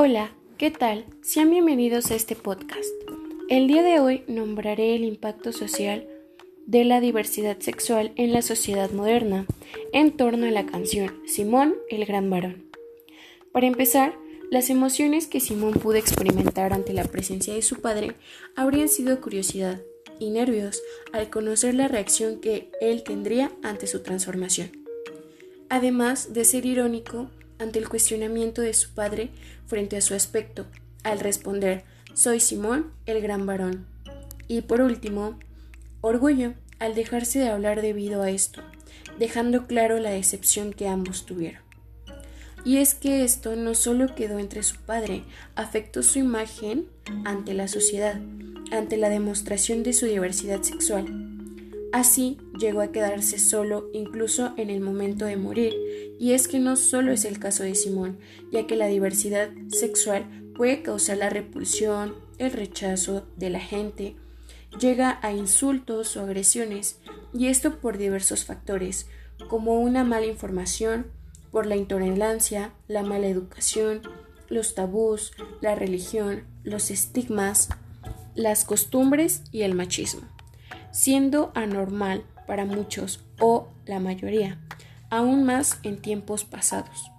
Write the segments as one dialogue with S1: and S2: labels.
S1: Hola, ¿qué tal? Sean bienvenidos a este podcast. El día de hoy nombraré el impacto social de la diversidad sexual en la sociedad moderna en torno a la canción Simón el Gran Varón. Para empezar, las emociones que Simón pudo experimentar ante la presencia de su padre habrían sido curiosidad y nervios al conocer la reacción que él tendría ante su transformación. Además de ser irónico ante el cuestionamiento de su padre frente a su aspecto, al responder Soy Simón, el gran varón. Y por último, orgullo al dejarse de hablar debido a esto, dejando claro la decepción que ambos tuvieron. Y es que esto no solo quedó entre su padre, afectó su imagen ante la sociedad, ante la demostración de su diversidad sexual. Así llegó a quedarse solo incluso en el momento de morir, y es que no solo es el caso de Simón, ya que la diversidad sexual puede causar la repulsión, el rechazo de la gente, llega a insultos o agresiones, y esto por diversos factores, como una mala información, por la intolerancia, la mala educación, los tabús, la religión, los estigmas, las costumbres y el machismo siendo anormal para muchos o la mayoría, aún más en tiempos pasados.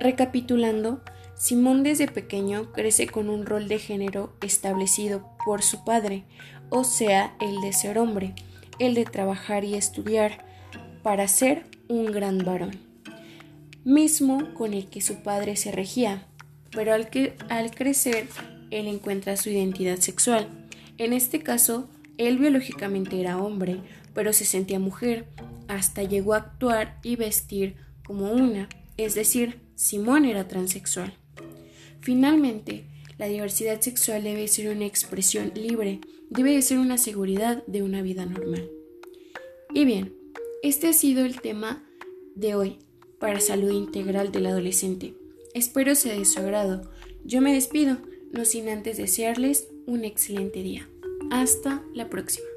S1: Recapitulando, Simón desde pequeño crece con un rol de género establecido por su padre, o sea, el de ser hombre, el de trabajar y estudiar para ser un gran varón, mismo con el que su padre se regía, pero al, que, al crecer él encuentra su identidad sexual. En este caso, él biológicamente era hombre, pero se sentía mujer, hasta llegó a actuar y vestir como una, es decir, Simón era transexual. Finalmente, la diversidad sexual debe ser una expresión libre, debe ser una seguridad de una vida normal. Y bien, este ha sido el tema de hoy para salud integral del adolescente. Espero sea de su agrado. Yo me despido, no sin antes desearles un excelente día. Hasta la próxima.